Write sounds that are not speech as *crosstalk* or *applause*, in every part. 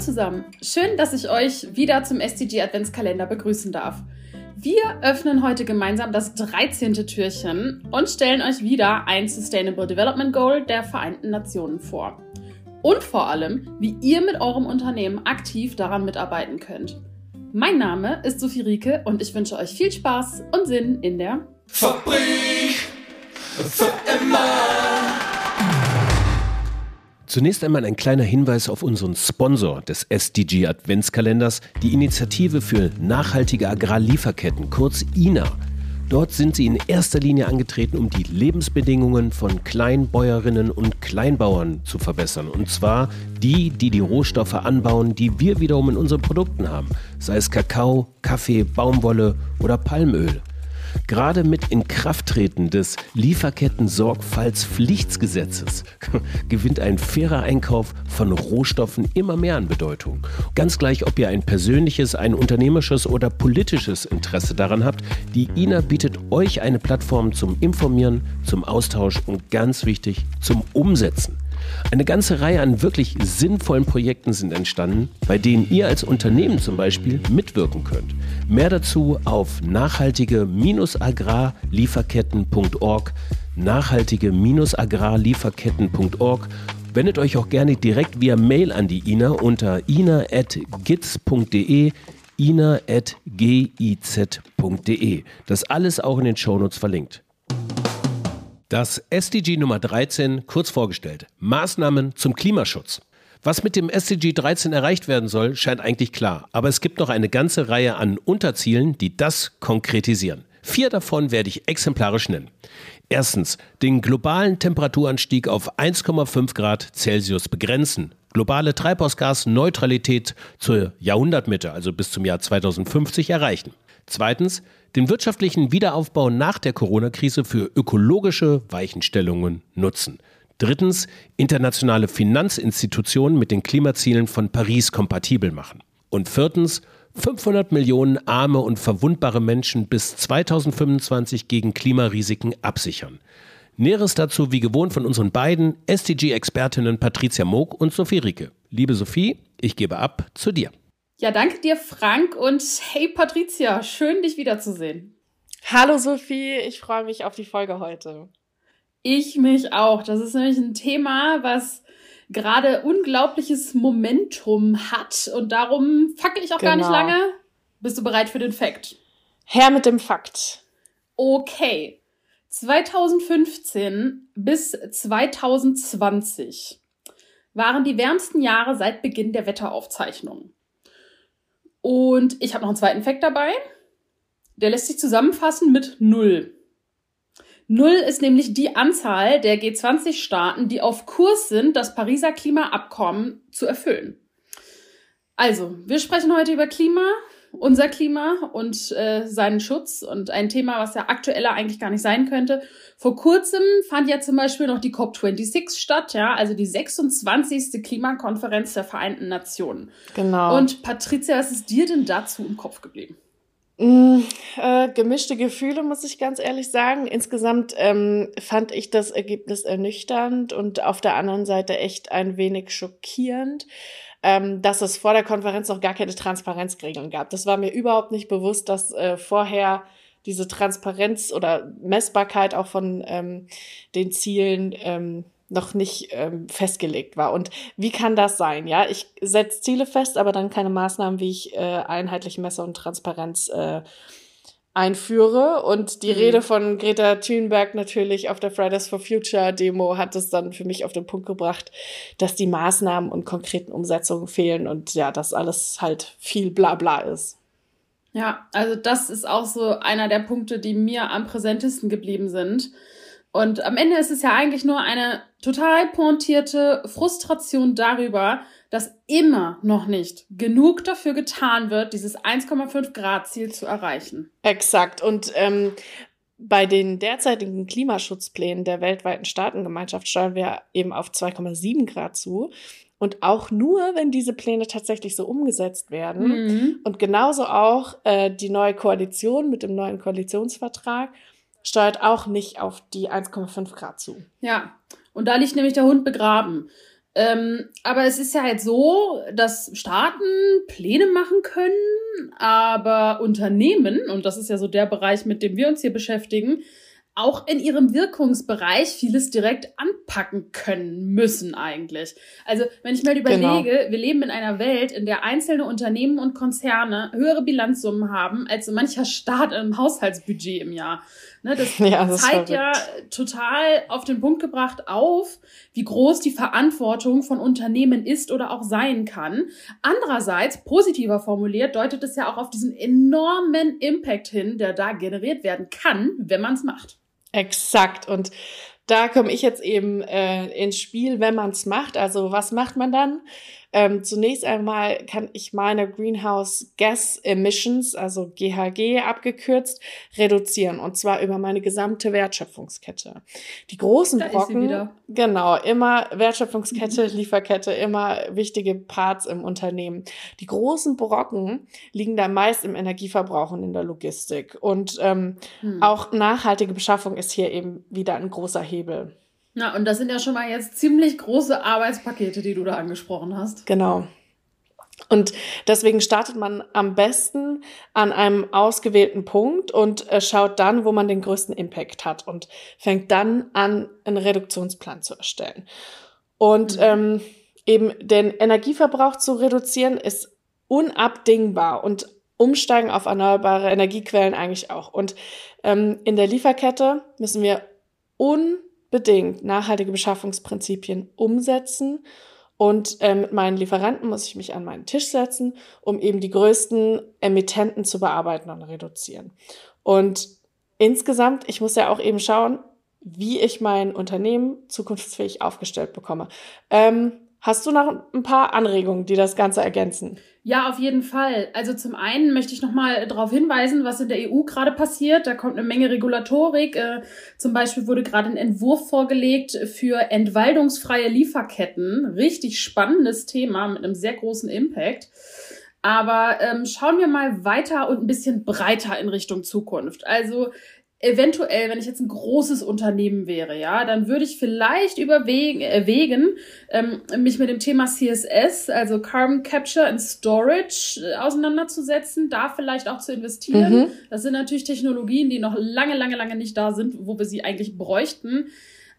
zusammen, schön, dass ich euch wieder zum SDG Adventskalender begrüßen darf. Wir öffnen heute gemeinsam das 13. Türchen und stellen euch wieder ein Sustainable Development Goal der Vereinten Nationen vor. Und vor allem, wie ihr mit eurem Unternehmen aktiv daran mitarbeiten könnt. Mein Name ist Sophie Rieke und ich wünsche euch viel Spaß und Sinn in der Fabrik für immer. Zunächst einmal ein kleiner Hinweis auf unseren Sponsor des SDG Adventskalenders, die Initiative für nachhaltige Agrarlieferketten, kurz INA. Dort sind sie in erster Linie angetreten, um die Lebensbedingungen von Kleinbäuerinnen und Kleinbauern zu verbessern. Und zwar die, die die Rohstoffe anbauen, die wir wiederum in unseren Produkten haben, sei es Kakao, Kaffee, Baumwolle oder Palmöl. Gerade mit Inkrafttreten des Lieferketten-Sorgfaltspflichtgesetzes *laughs* gewinnt ein fairer Einkauf von Rohstoffen immer mehr an Bedeutung. Ganz gleich, ob ihr ein persönliches, ein unternehmerisches oder politisches Interesse daran habt, die INA bietet euch eine Plattform zum Informieren, zum Austausch und ganz wichtig zum Umsetzen. Eine ganze Reihe an wirklich sinnvollen Projekten sind entstanden, bei denen ihr als Unternehmen zum Beispiel mitwirken könnt. Mehr dazu auf nachhaltige-agrarlieferketten.org nachhaltige-agrarlieferketten.org Wendet euch auch gerne direkt via Mail an die INA unter ina.giz.de ina.giz.de. Das alles auch in den Shownotes verlinkt. Das SDG Nummer 13 kurz vorgestellt. Maßnahmen zum Klimaschutz. Was mit dem SDG 13 erreicht werden soll, scheint eigentlich klar. Aber es gibt noch eine ganze Reihe an Unterzielen, die das konkretisieren. Vier davon werde ich exemplarisch nennen. Erstens, den globalen Temperaturanstieg auf 1,5 Grad Celsius begrenzen. Globale Treibhausgasneutralität zur Jahrhundertmitte, also bis zum Jahr 2050, erreichen. Zweitens, den wirtschaftlichen Wiederaufbau nach der Corona-Krise für ökologische Weichenstellungen nutzen. Drittens, internationale Finanzinstitutionen mit den Klimazielen von Paris kompatibel machen. Und viertens, 500 Millionen arme und verwundbare Menschen bis 2025 gegen Klimarisiken absichern. Näheres dazu wie gewohnt von unseren beiden SDG-Expertinnen Patricia Moog und Sophie Rieke. Liebe Sophie, ich gebe ab zu dir. Ja, danke dir, Frank. Und hey, Patricia, schön, dich wiederzusehen. Hallo, Sophie. Ich freue mich auf die Folge heute. Ich mich auch. Das ist nämlich ein Thema, was gerade unglaubliches Momentum hat. Und darum fackel ich auch genau. gar nicht genau. lange. Bist du bereit für den Fakt? Her mit dem Fakt. Okay. 2015 bis 2020 waren die wärmsten Jahre seit Beginn der Wetteraufzeichnungen. Und ich habe noch einen zweiten Fakt dabei. Der lässt sich zusammenfassen mit null. Null ist nämlich die Anzahl der G20-Staaten, die auf Kurs sind, das Pariser Klimaabkommen zu erfüllen. Also, wir sprechen heute über Klima, unser Klima und äh, seinen Schutz und ein Thema, was ja aktueller eigentlich gar nicht sein könnte. Vor kurzem fand ja zum Beispiel noch die COP26 statt, ja, also die 26. Klimakonferenz der Vereinten Nationen. Genau. Und Patricia, was ist dir denn dazu im Kopf geblieben? Mm, äh, gemischte Gefühle, muss ich ganz ehrlich sagen. Insgesamt ähm, fand ich das Ergebnis ernüchternd und auf der anderen Seite echt ein wenig schockierend ähm, dass es vor der Konferenz noch gar keine Transparenzregeln gab. Das war mir überhaupt nicht bewusst, dass äh, vorher diese Transparenz oder Messbarkeit auch von ähm, den Zielen ähm, noch nicht ähm, festgelegt war. Und wie kann das sein? Ja, ich setze Ziele fest, aber dann keine Maßnahmen, wie ich äh, einheitlich messe und Transparenz äh, einführe. Und die mhm. Rede von Greta Thunberg natürlich auf der Fridays for Future Demo hat es dann für mich auf den Punkt gebracht, dass die Maßnahmen und konkreten Umsetzungen fehlen und ja, dass alles halt viel Blabla ist. Ja, also das ist auch so einer der Punkte, die mir am präsentesten geblieben sind. Und am Ende ist es ja eigentlich nur eine total pointierte Frustration darüber, dass immer noch nicht genug dafür getan wird, dieses 1,5 Grad Ziel zu erreichen. Exakt. Und ähm, bei den derzeitigen Klimaschutzplänen der weltweiten Staatengemeinschaft steuern wir eben auf 2,7 Grad zu. Und auch nur, wenn diese Pläne tatsächlich so umgesetzt werden. Mhm. Und genauso auch äh, die neue Koalition mit dem neuen Koalitionsvertrag steuert auch nicht auf die 1,5 Grad zu. Ja, und da liegt nämlich der Hund begraben. Ähm, aber es ist ja halt so, dass Staaten Pläne machen können, aber Unternehmen, und das ist ja so der Bereich, mit dem wir uns hier beschäftigen, auch in ihrem Wirkungsbereich vieles direkt anpacken können müssen eigentlich. Also wenn ich mal überlege, genau. wir leben in einer Welt, in der einzelne Unternehmen und Konzerne höhere Bilanzsummen haben als so mancher Staat im Haushaltsbudget im Jahr. Ne, das, *laughs* ja, das zeigt ja total auf den Punkt gebracht auf, wie groß die Verantwortung von Unternehmen ist oder auch sein kann. Andererseits, positiver formuliert, deutet es ja auch auf diesen enormen Impact hin, der da generiert werden kann, wenn man es macht. Exakt. Und da komme ich jetzt eben äh, ins Spiel, wenn man es macht. Also was macht man dann? Ähm, zunächst einmal kann ich meine Greenhouse Gas Emissions, also GHG abgekürzt, reduzieren und zwar über meine gesamte Wertschöpfungskette. Die großen da Brocken, genau, immer Wertschöpfungskette, Lieferkette, immer wichtige Parts im Unternehmen. Die großen Brocken liegen da meist im Energieverbrauch und in der Logistik und ähm, hm. auch nachhaltige Beschaffung ist hier eben wieder ein großer Hebel. Na, und das sind ja schon mal jetzt ziemlich große Arbeitspakete, die du da angesprochen hast. Genau. Und deswegen startet man am besten an einem ausgewählten Punkt und äh, schaut dann, wo man den größten Impact hat und fängt dann an, einen Reduktionsplan zu erstellen. Und mhm. ähm, eben den Energieverbrauch zu reduzieren ist unabdingbar und umsteigen auf erneuerbare Energiequellen eigentlich auch. Und ähm, in der Lieferkette müssen wir un bedingt nachhaltige Beschaffungsprinzipien umsetzen. Und äh, mit meinen Lieferanten muss ich mich an meinen Tisch setzen, um eben die größten Emittenten zu bearbeiten und reduzieren. Und insgesamt, ich muss ja auch eben schauen, wie ich mein Unternehmen zukunftsfähig aufgestellt bekomme. Ähm, Hast du noch ein paar Anregungen, die das Ganze ergänzen? Ja, auf jeden Fall. Also zum einen möchte ich nochmal darauf hinweisen, was in der EU gerade passiert. Da kommt eine Menge Regulatorik. Äh, zum Beispiel wurde gerade ein Entwurf vorgelegt für entwaldungsfreie Lieferketten. Richtig spannendes Thema mit einem sehr großen Impact. Aber ähm, schauen wir mal weiter und ein bisschen breiter in Richtung Zukunft. Also eventuell, wenn ich jetzt ein großes Unternehmen wäre, ja, dann würde ich vielleicht überwegen, erwägen, ähm, mich mit dem Thema CSS, also Carbon Capture and Storage, äh, auseinanderzusetzen, da vielleicht auch zu investieren. Mhm. Das sind natürlich Technologien, die noch lange, lange, lange nicht da sind, wo wir sie eigentlich bräuchten.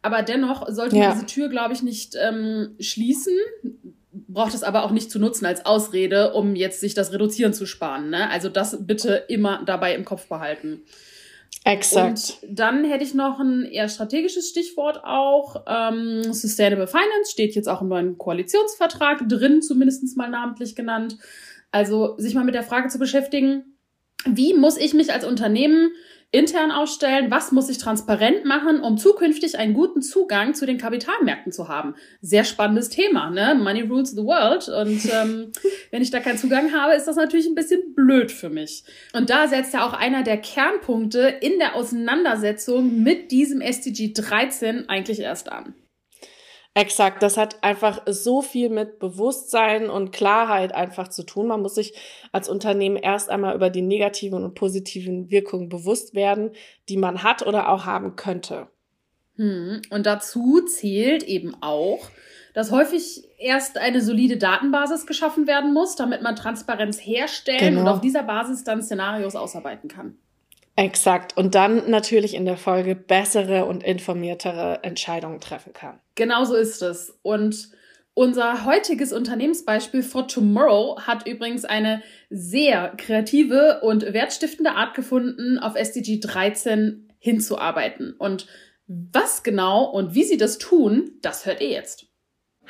Aber dennoch sollte man diese Tür, glaube ich, nicht ähm, schließen braucht es aber auch nicht zu nutzen als Ausrede, um jetzt sich das Reduzieren zu sparen. Ne? Also das bitte immer dabei im Kopf behalten. Exakt. Und dann hätte ich noch ein eher strategisches Stichwort auch. Ähm, Sustainable Finance steht jetzt auch im neuen Koalitionsvertrag drin, zumindest mal namentlich genannt. Also sich mal mit der Frage zu beschäftigen, wie muss ich mich als Unternehmen intern aufstellen, was muss ich transparent machen, um zukünftig einen guten Zugang zu den Kapitalmärkten zu haben. Sehr spannendes Thema, ne? Money rules the world. Und *laughs* ähm, wenn ich da keinen Zugang habe, ist das natürlich ein bisschen blöd für mich. Und da setzt ja auch einer der Kernpunkte in der Auseinandersetzung mit diesem SDG 13 eigentlich erst an. Exakt, das hat einfach so viel mit Bewusstsein und Klarheit einfach zu tun. Man muss sich als Unternehmen erst einmal über die negativen und positiven Wirkungen bewusst werden, die man hat oder auch haben könnte. Hm. Und dazu zählt eben auch, dass häufig erst eine solide Datenbasis geschaffen werden muss, damit man Transparenz herstellen genau. und auf dieser Basis dann Szenarios ausarbeiten kann. Exakt. Und dann natürlich in der Folge bessere und informiertere Entscheidungen treffen kann. Genau so ist es. Und unser heutiges Unternehmensbeispiel for Tomorrow hat übrigens eine sehr kreative und wertstiftende Art gefunden, auf SDG 13 hinzuarbeiten. Und was genau und wie sie das tun, das hört ihr jetzt.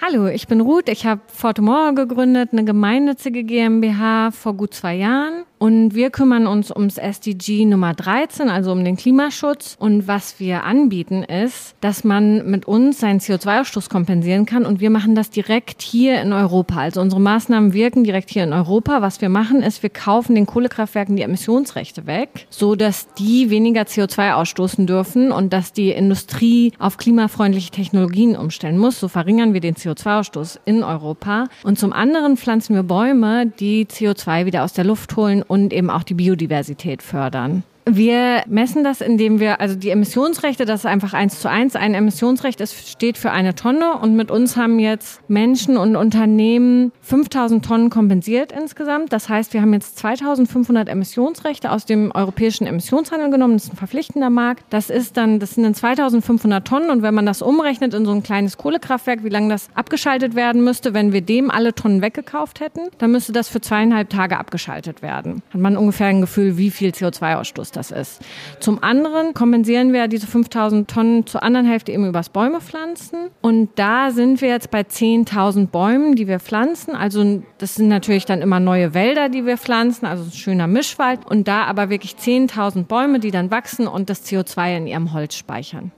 Hallo, ich bin Ruth. Ich habe Fortemore gegründet, eine gemeinnützige GmbH vor gut zwei Jahren. Und wir kümmern uns ums SDG Nummer 13, also um den Klimaschutz. Und was wir anbieten ist, dass man mit uns seinen CO2-Ausstoß kompensieren kann. Und wir machen das direkt hier in Europa. Also unsere Maßnahmen wirken direkt hier in Europa. Was wir machen ist, wir kaufen den Kohlekraftwerken die Emissionsrechte weg, so dass die weniger CO2 ausstoßen dürfen und dass die Industrie auf klimafreundliche Technologien umstellen muss. So verringern wir den CO2-Ausstoß in Europa. Und zum anderen pflanzen wir Bäume, die CO2 wieder aus der Luft holen und eben auch die Biodiversität fördern. Wir messen das, indem wir, also die Emissionsrechte, das ist einfach eins zu eins. Ein Emissionsrecht ist, steht für eine Tonne und mit uns haben jetzt Menschen und Unternehmen 5000 Tonnen kompensiert insgesamt. Das heißt, wir haben jetzt 2500 Emissionsrechte aus dem europäischen Emissionshandel genommen. Das ist ein verpflichtender Markt. Das ist dann, das sind dann 2500 Tonnen und wenn man das umrechnet in so ein kleines Kohlekraftwerk, wie lange das abgeschaltet werden müsste, wenn wir dem alle Tonnen weggekauft hätten, dann müsste das für zweieinhalb Tage abgeschaltet werden. Hat man ungefähr ein Gefühl, wie viel CO2-Ausstoß das ist. Zum anderen kompensieren wir diese 5000 Tonnen zur anderen Hälfte eben übers Bäume pflanzen. Und da sind wir jetzt bei 10.000 Bäumen, die wir pflanzen. Also das sind natürlich dann immer neue Wälder, die wir pflanzen, also ein schöner Mischwald. Und da aber wirklich 10.000 Bäume, die dann wachsen und das CO2 in ihrem Holz speichern.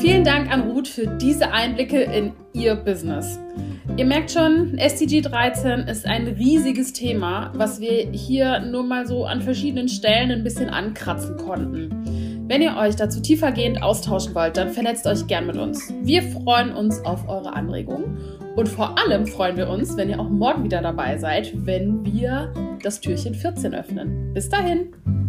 Vielen Dank an Ruth für diese Einblicke in ihr Business. Ihr merkt schon, SDG 13 ist ein riesiges Thema, was wir hier nur mal so an verschiedenen Stellen ein bisschen ankratzen konnten. Wenn ihr euch dazu tiefergehend austauschen wollt, dann vernetzt euch gern mit uns. Wir freuen uns auf eure Anregungen und vor allem freuen wir uns, wenn ihr auch morgen wieder dabei seid, wenn wir das Türchen 14 öffnen. Bis dahin!